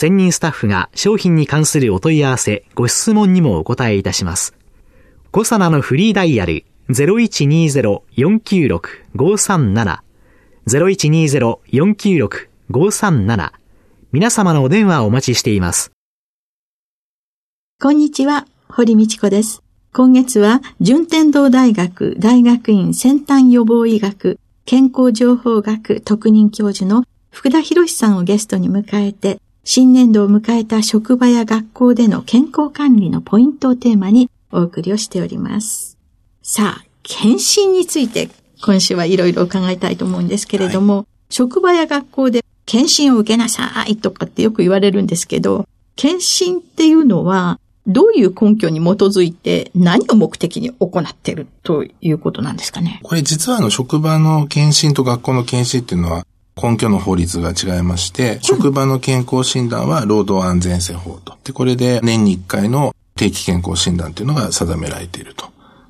専任スタッフが商品に関するお問い合わせ、ご質問にもお答えいたします。コサナのフリーダイヤル0120-496-537 0120-496-537皆様のお電話をお待ちしています。こんにちは、堀道子です。今月は、順天堂大学大学院先端予防医学健康情報学特任教授の福田博さんをゲストに迎えて、新年度を迎えた職場や学校での健康管理のポイントをテーマにお送りをしております。さあ、検診について今週はいろいろ伺いたいと思うんですけれども、はい、職場や学校で検診を受けなさいとかってよく言われるんですけど、検診っていうのはどういう根拠に基づいて何を目的に行っているということなんですかね？これ実はあの職場の検診と学校の検診っていうのは根拠の法律が違いまして、職場の健康診断は労働安全性法と。で、これで年に1回の定期健康診断というのが定められていると。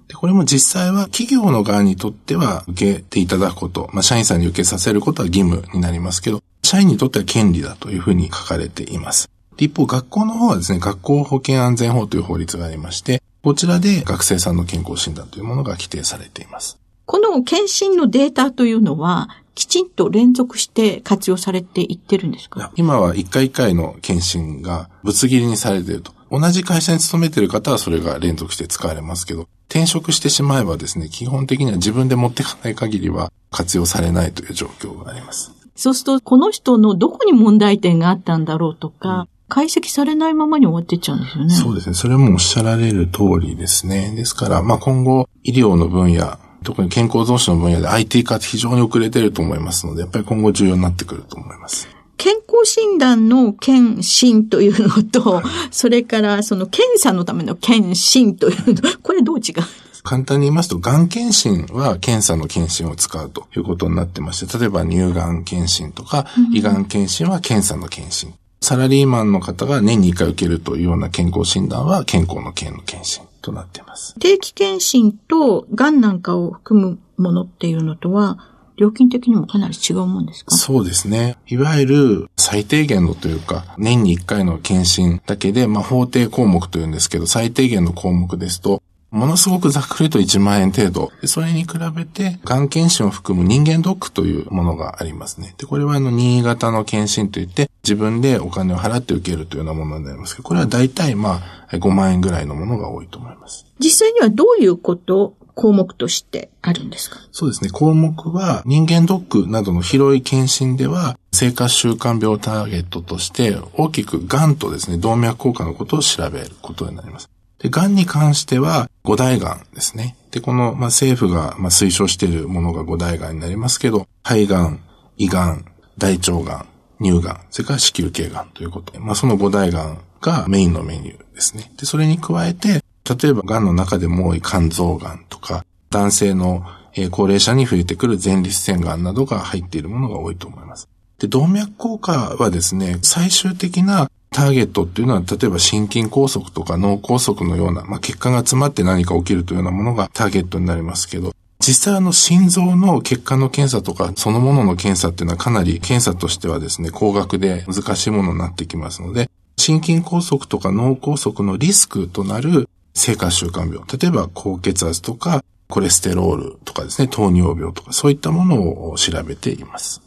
で、これも実際は企業の側にとっては受けていただくこと、まあ、社員さんに受けさせることは義務になりますけど、社員にとっては権利だというふうに書かれています。一方、学校の方はですね、学校保健安全法という法律がありまして、こちらで学生さんの健康診断というものが規定されています。この検診のデータというのは、きちんと連続して活用されていってるんですか？今は一回一回の検診がぶつ切りにされていると。同じ会社に勤めている方はそれが連続して使われますけど、転職してしまえばですね、基本的には自分で持っていかない限りは活用されないという状況があります。そうすると、この人のどこに問題点があったんだろうとか、うん解析されないままに終わってっちゃうんですよね。そうですね。それもおっしゃられる通りですね。ですから、まあ今後、医療の分野、特に健康増進の分野で IT 化って非常に遅れてると思いますので、やっぱり今後重要になってくると思います。健康診断の検診というのと、それからその検査のための検診というの、これどう違う簡単に言いますと、がん検診は検査の検診を使うということになってまして、例えば乳がん検診とか、胃がん検診は検査の検診。サラリーマンの方が年に1回受けるというような健康診断は健康の健の検診となっています。定期検診と癌なんかを含むものっていうのとは、料金的にもかなり違うもんですか？そうですね。いわゆる最低限のというか、年に1回の検診だけで、まあ法定項目というんですけど、最低限の項目ですと、ものすごくざっくりと1万円程度。それに比べて、がん検診を含む人間ドックというものがありますね。で、これはあの、新潟の検診といって、自分でお金を払って受けるというようなものになりますけど、これは大体まあ、5万円ぐらいのものが多いと思います。実際にはどういうこと項目としてあるんですか？そうですね。項目は人間ドックなどの広い検診では生活習慣病ターゲットとして大きく癌とですね、動脈硬化のことを調べることになります。で、癌に関しては、五大癌ですね。で、この、まあ、政府が、まあ、推奨しているものが五大癌になりますけど、肺癌、胃癌、大腸癌、乳癌、それから子宮頸癌ということ、まあ、その五大癌がメインのメニューですね。で、それに加えて、例えば癌の中でも多い肝臓癌とか、男性の高齢者に増えてくる前立腺癌などが入っているものが多いと思います。で、動脈硬化はですね、最終的なターゲットっていうのは、例えば心筋梗塞とか脳梗塞のような、まあ、血管が詰まって何か起きるというようなものがターゲットになりますけど、実際あの心臓の血管の検査とかそのものの検査っていうのはかなり検査としてはですね、高額で難しいものになってきますので、心筋梗塞とか脳梗塞のリスクとなる生活習慣病、例えば高血圧とかコレステロールとかですね、糖尿病とかそういったものを調べています。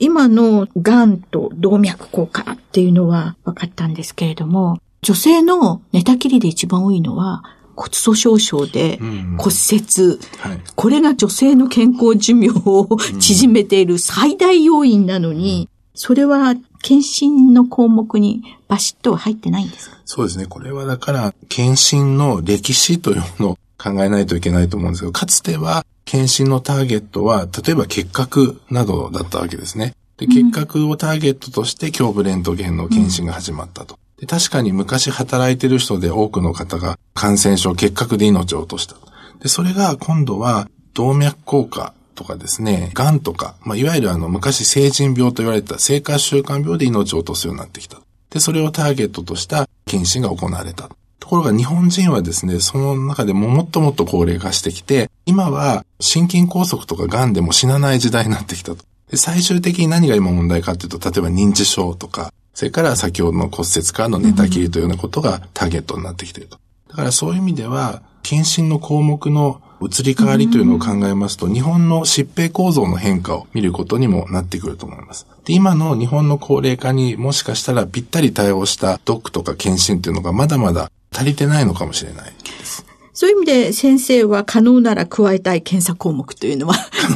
今の癌と動脈硬化っていうのは分かったんですけれども、女性の寝たきりで一番多いのは骨粗鬆症で骨折、はい、これが女性の健康寿命を縮めている最大要因なのに、それは検診の項目にバシッと入ってないんですか？そうですね。これはだから、検診の歴史というのを考えないといけないと思うんですけど、かつては検診のターゲットは、例えば結核などだったわけですね。で、結核をターゲットとして胸部レントゲンの検診が始まったと。で確かに昔働いてる人で多くの方が感染症、結核で命を落とした。で、それが今度は動脈硬化とかですね、癌とか、まあ、いわゆるあの昔成人病と言われた生活習慣病で命を落とすようになってきた。で、それをターゲットとした検診が行われた。ところが日本人はですね、その中でももっともっと高齢化してきて、今は心筋梗塞とか癌でも死なない時代になってきたと。で、最終的に何が今問題かっていうと、例えば認知症とか、それから先ほどの骨折からの寝たきりというようなことがターゲットになってきていると。だからそういう意味では、検診の項目の移り変わりというのを考えますと、日本の疾病構造の変化を見ることにもなってくると思います。で、今の日本の高齢化にもしかしたらぴったり対応したドックとか検診というのがまだまだ足りてないのかもしれないです。そういう意味で先生は可能なら加えたい検査項目というのは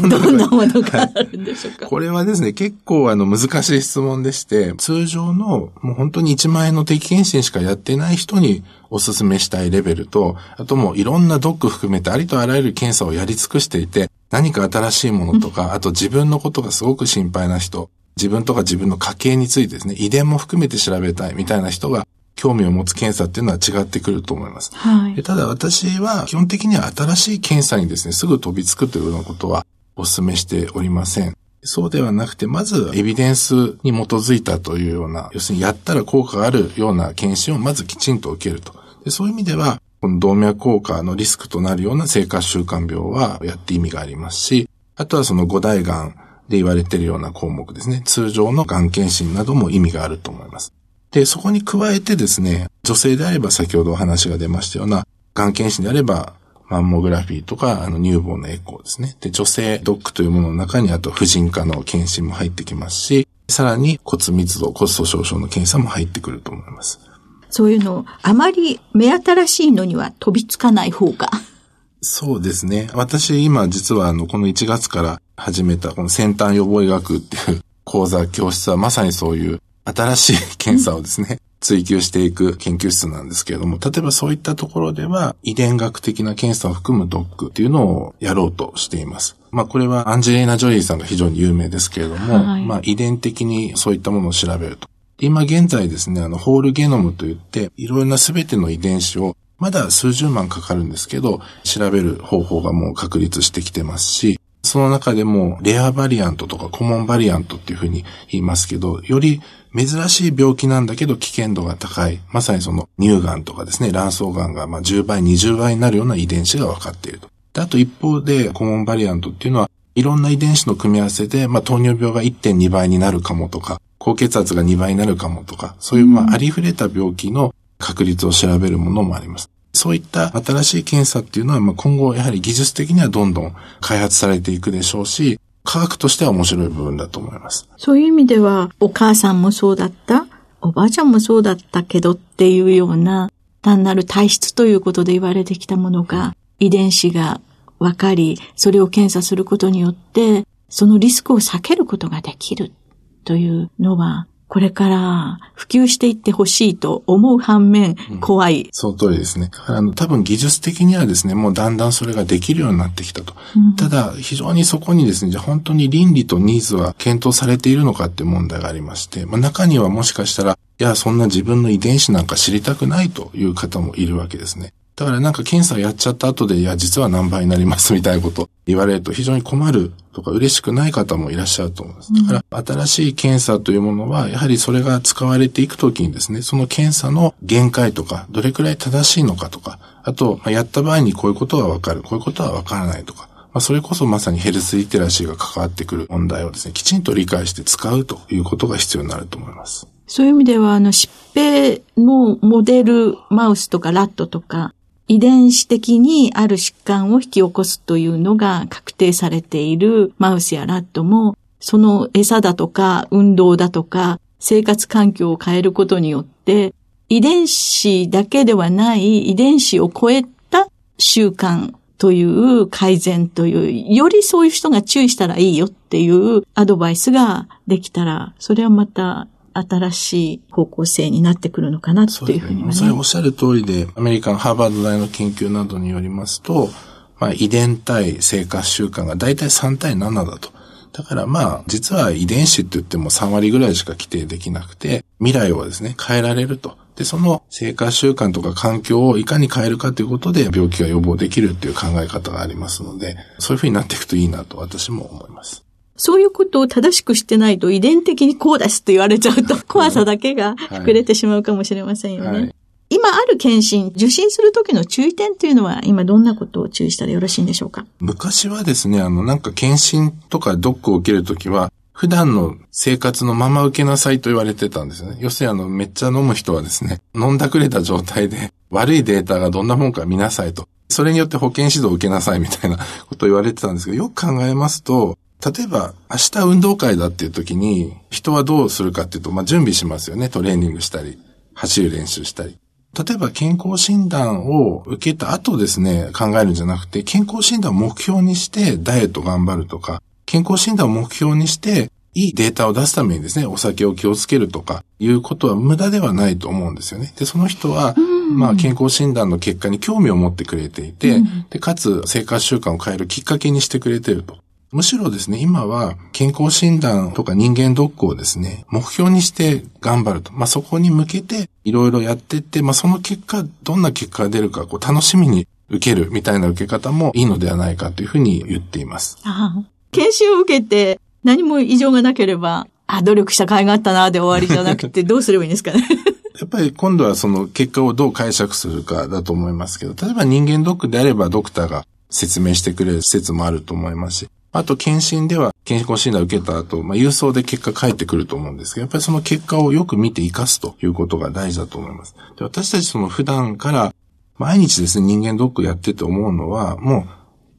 どんなものがあるんでしょうか、これはですね、結構あの難しい質問でして、通常のもう本当に1万円の定期検診しかやってない人にお勧めしたいレベルと、あともういろんなドック含めてありとあらゆる検査をやり尽くしていて、何か新しいものとか、あと自分のことがすごく心配な人、自分とか自分の家系についてですね、遺伝も含めて調べたいみたいな人が興味を持つ検査っていうのは違ってくると思います。はい、ただ私は基本的には新しい検査にですね、すぐ飛びつくというようなことはお勧めしておりません。そうではなくて、まずエビデンスに基づいたというような、要するにやったら効果があるような検診をまずきちんと受けると。でそういう意味では、この動脈硬化のリスクとなるような生活習慣病はやって意味がありますし、あとはその五大癌で言われているような項目ですね。通常の癌検診なども意味があると思います。で、そこに加えてですね、女性であれば先ほどお話が出ましたような、がん検診であれば、マンモグラフィーとか、あの、乳房のエコーですね。で、女性ドックというものの中に、あと、婦人科の検診も入ってきますし、さらに骨密度、骨粗鬆症の検査も入ってくると思います。そういうの、あまり目新しいのには飛びつかない方が。そうですね。私、今、実は、あの、この1月から始めた、この先端予防医学っていう講座、教室はまさにそういう新しい検査をですね、追求していく研究室なんですけれども、例えばそういったところでは遺伝学的な検査を含むドックっていうのをやろうとしています。まあこれはアンジェリーナ・ジョリーさんが非常に有名ですけれども、はい、まあ遺伝的にそういったものを調べると。今現在ですね、あの、ホールゲノムといって、いろいろな全ての遺伝子をまだ数十万かかるんですけど、調べる方法がもう確立してきてますし、その中でもレアバリアントとかコモンバリアントっていうふうに言いますけど、より珍しい病気なんだけど危険度が高い。まさにその乳がんとかですね、卵巣がんがまあ10倍、20倍になるような遺伝子が分かっていると。であと一方で、コモンバリアントっていうのは、いろんな遺伝子の組み合わせで、まあ、糖尿病が1.2倍になるかもとか、高血圧が2倍になるかもとか、そういうまあ、ありふれた病気の確率を調べるものもあります。そういった新しい検査っていうのは、まあ、今後やはり技術的にはどんどん開発されていくでしょうし、科学としては面白い部分だと思います。そういう意味では、お母さんもそうだった、おばあちゃんもそうだったけどっていうような、単なる体質ということで言われてきたものが、遺伝子が分かり、それを検査することによって、そのリスクを避けることができるというのは、これから普及していってほしいと思う反面、怖い、うん、その通りですね。あの、多分技術的にはですね、もうだんだんそれができるようになってきたと。うん、ただ、非常にそこにですね、じゃあ本当に倫理とニーズは検討されているのかって問題がありまして、まあ、中にはもしかしたら、いや、そんな自分の遺伝子なんか知りたくないという方もいるわけですね。だからなんか検査やっちゃった後で、いや、実は何倍になりますみたいなこと言われると非常に困るとか嬉しくない方もいらっしゃると思います。だから新しい検査というものは、やはりそれが使われていくときにですね、その検査の限界とか、どれくらい正しいのかとか、あと、やった場合にこういうことはわかる、こういうことはわからないとか、まあ、それこそまさにヘルスリテラシーが関わってくる問題をですね、きちんと理解して使うということが必要になると思います。そういう意味では、あの、疾病のモデルマウスとかラットとか、遺伝子的にある疾患を引き起こすというのが確定されているマウスやラットも、その餌だとか運動だとか生活環境を変えることによって、遺伝子だけではない遺伝子を超えた習慣という改善という、よりそういう人が注意したらいいよっていうアドバイスができたら、それはまた新しい方向性になってくるのかなっていうふうにはね。それおっしゃる通りで、アメリカのハーバード大の研究などによりますと、まあ、遺伝対生活習慣が大体3対7だと。だからまあ、実は遺伝子って言っても3割ぐらいしか規定できなくて、未来をですね、変えられると。で、その生活習慣とか環境をいかに変えるかということで病気が予防できるっていう考え方がありますので、そういうふうになっていくといいなと私も思います。そういうことを正しくしてないと遺伝的にこうですって言われちゃうと怖さだけが膨れてしまうかもしれませんよね。はいはい、今ある検診、受診するときの注意点っていうのは今どんなことを注意したらよろしいんでしょうか？昔はですね、あのなんか検診とかドックを受けるときは普段の生活のまま受けなさいと言われてたんですね。要するにあの、めっちゃ飲む人はですね、飲んだくれた状態で悪いデータがどんなもんか見なさいと。それによって保健指導を受けなさいみたいなことを言われてたんですけど、よく考えますと、例えば、明日運動会だっていう時に、人はどうするかっていうと、まあ、準備しますよね。トレーニングしたり、走る練習したり。例えば、健康診断を受けた後ですね、考えるんじゃなくて、健康診断を目標にしてダイエット頑張るとか、健康診断を目標にして、いいデータを出すためにですね、お酒を気をつけるとか、いうことは無駄ではないと思うんですよね。で、その人は、まあ、健康診断の結果に興味を持ってくれていて、で、かつ、生活習慣を変えるきっかけにしてくれていると。むしろですね、今は健康診断とか人間ドックをですね、目標にして頑張ると。まあ、そこに向けていろいろやっていって、まあ、その結果、どんな結果が出るか、こう、楽しみに受けるみたいな受け方もいいのではないかというふうに言っています。ああ研修を受けて何も異常がなければ、あ、努力した甲斐があったなで終わりじゃなくて、どうすればいいんですかね。やっぱり今度はその結果をどう解釈するかだと思いますけど、例えば人間ドックであればドクターが説明してくれる施設もあると思いますし、あと、検診では、健康診断を受けた後、まあ、郵送で結果返ってくると思うんですけど、やっぱりその結果をよく見て活かすということが大事だと思います。で私たちその普段から毎日ですね、人間ドックやってて思うのは、もう、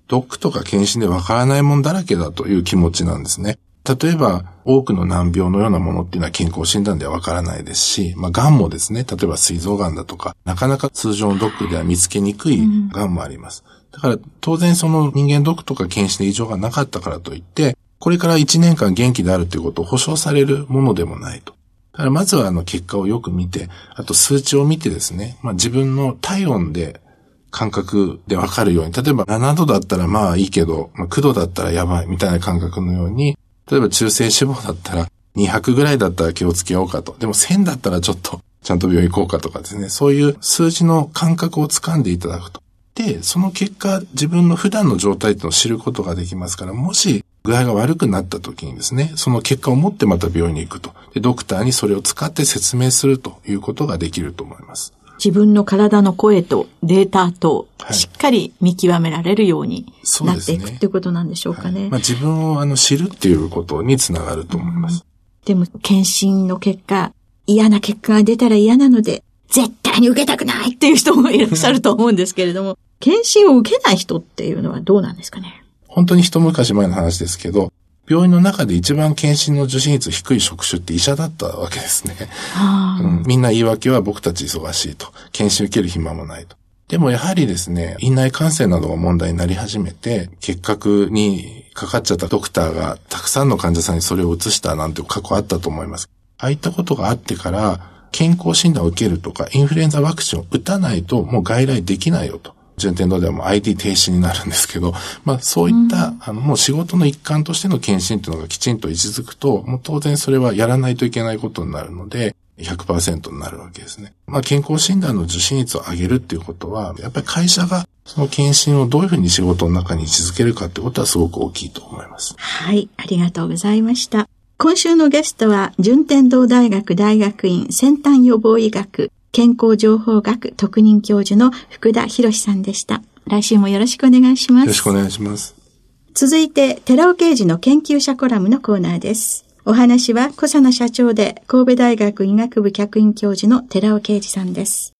ドックとか検診でわからないもんだらけだという気持ちなんですね。例えば、多くの難病のようなものっていうのは健康診断ではわからないですし、まあ、癌もですね、例えば膵臓癌だとか、なかなか通常のドックでは見つけにくい癌もあります。だから当然その人間ドックとか検診で異常がなかったからといって、これから1年間元気であるということを保証されるものでもないと。だからまずはあの結果をよく見て、あと数値を見てですね、まあ自分の体温で感覚でわかるように、例えば7度だったらまあいいけど、まあ、9度だったらやばいみたいな感覚のように、例えば中性脂肪だったら200ぐらいだったら気をつけようかと。でも1000だったらちょっとちゃんと病院行こうかとかですね、そういう数字の感覚をつかんでいただくと。で、その結果、自分の普段の状態っていうのを知ることができますから、もし具合が悪くなった時にですね、その結果を持ってまた病院に行くと。で、ドクターにそれを使って説明するということができると思います。自分の体の声とデータとしっかり見極められるようになっていく、っていうことなんでしょうかね。はい、まあ、自分をあの知るっていうことにつながると思います。でも、検診の結果、嫌な結果が出たら嫌なので、絶対に受けたくないっていう人もいらっしゃると思うんですけれども、検診を受けない人っていうのはどうなんですかね？本当に一昔前の話ですけど、病院の中で一番検診の受診率低い職種って医者だったわけですね。うん、みんな言い訳は僕たち忙しいと。検診受ける暇もないと。でもやはりですね、院内感染などが問題になり始めて、結核にかかっちゃったドクターがたくさんの患者さんにそれを移したなんて過去あったと思います。ああいったことがあってから、健康診断を受けるとか、インフルエンザワクチンを打たないともう外来できないよと。順天堂ではもう IT 停止になるんですけど、まあそういった、うん、あのもう仕事の一環としての検診っていうのがきちんと位置づくと、もう当然それはやらないといけないことになるので、100%になるわけですね。まあ健康診断の受診率を上げるっていうことは、やっぱり会社がその検診をどういうふうに仕事の中に位置づけるかってことはすごく大きいと思います。はい、ありがとうございました。今週のゲストは、順天堂大学大学院先端予防医学健康情報学特任教授の福田博さんでした。来週もよろしくお願いします。よろしくお願いします。続いて、寺尾刑事の研究者コラムのコーナーです。お話は、小佐野社長で神戸大学医学部客員教授の寺尾啓二さんです。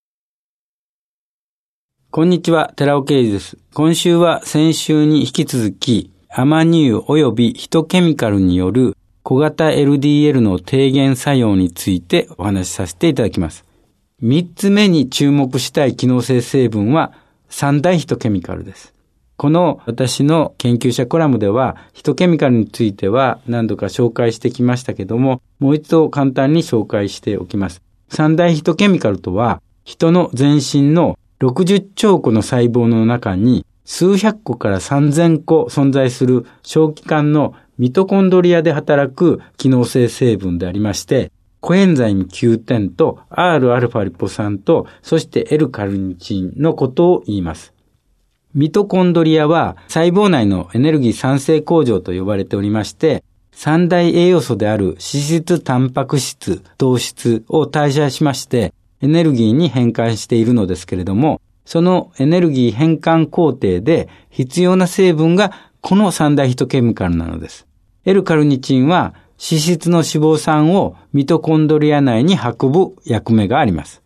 こんにちは、寺尾啓二です。今週は先週に引き続き、アマニ油及びヒトケミカルによる小型 LDL の低減作用についてお話しさせていただきます。三つ目に注目したい機能性成分は三大ヒトケミカルです。この私の研究者コラムでは、ヒトケミカルについては何度か紹介してきましたけども、もう一度簡単に紹介しておきます。三大ヒトケミカルとは、人の全身の60兆個の細胞の中に数百個から3000個存在する小器官のミトコンドリアで働く機能性成分でありまして、コエンザイム9点と Rα リポ酸と、そして L カルニチンのことを言います。ミトコンドリアは細胞内のエネルギー産生工場と呼ばれておりまして、三大栄養素である脂質、タンパク質、糖質を代謝しまして、エネルギーに変換しているのですけれども、そのエネルギー変換工程で必要な成分がこの三大ヒトケミカルなのです。L カルニチンは脂質の脂肪酸をミトコンドリア内に運ぶ役目があります。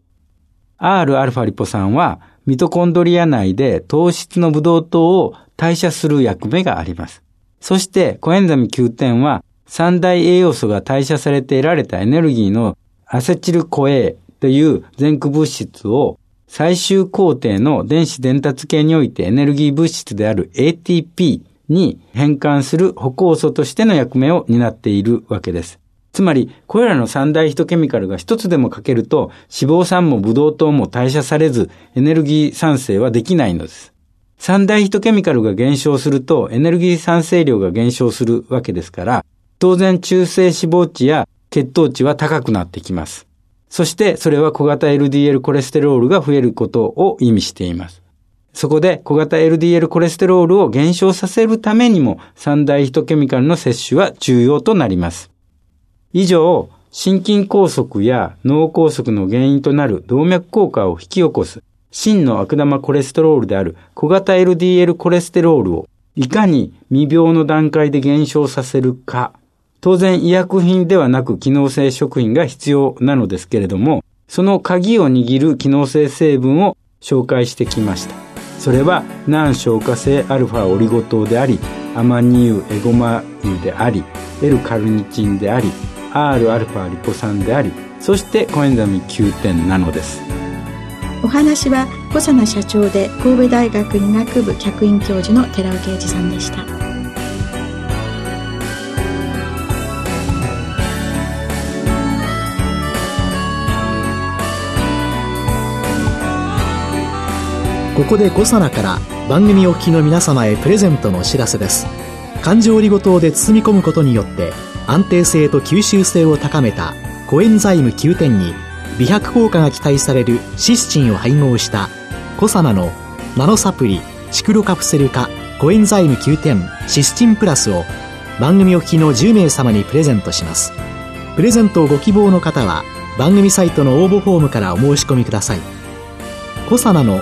Rα リポ酸はミトコンドリア内で糖質のブドウ糖を代謝する役目があります。そしてコエンザミ9点は三大栄養素が代謝されて得られたエネルギーのアセチルコ A という前駆物質を最終工程の電子伝達系においてエネルギー物質である ATP に変換する歩行素としての役目を担っているわけです。つまり、これらの三大ヒトケミカルが一つでも欠けると、脂肪酸もブドウ糖も代謝されず、エネルギー産生はできないのです。三大ヒトケミカルが減少すると、エネルギー産生量が減少するわけですから、当然中性脂肪値や血糖値は高くなってきます。そしてそれは小型 LDL コレステロールが増えることを意味しています。そこで小型 LDL コレステロールを減少させるためにも三大ヒトケミカルの摂取は重要となります。以上、心筋梗塞や脳梗塞の原因となる動脈硬化を引き起こす真の悪玉コレステロールである小型 LDL コレステロールをいかに未病の段階で減少させるか。当然医薬品ではなく機能性食品が必要なのですけれども、その鍵を握る機能性成分を紹介してきました。それは難消化性アルファオリゴ糖でありアマニ油エゴマ油であり L カルニチンであり Rα リポ酸でありそしてコエンザミ9点なのです。お話は小佐奈社長で神戸大学医学部客員教授の寺尾啓二さんでした。ここでコサナから番組お聞きの皆様へプレゼントのお知らせです。環状オリゴ糖で包み込むことによって安定性と吸収性を高めたコエンザイム9点に美白効果が期待されるシスチンを配合したコサナのナノサプリシクロカプセル化コエンザイム9点シスチンプラスを番組お聞きの10名様にプレゼントします。プレゼントをご希望の方は番組サイトの応募フォームからお申し込みください。コサナの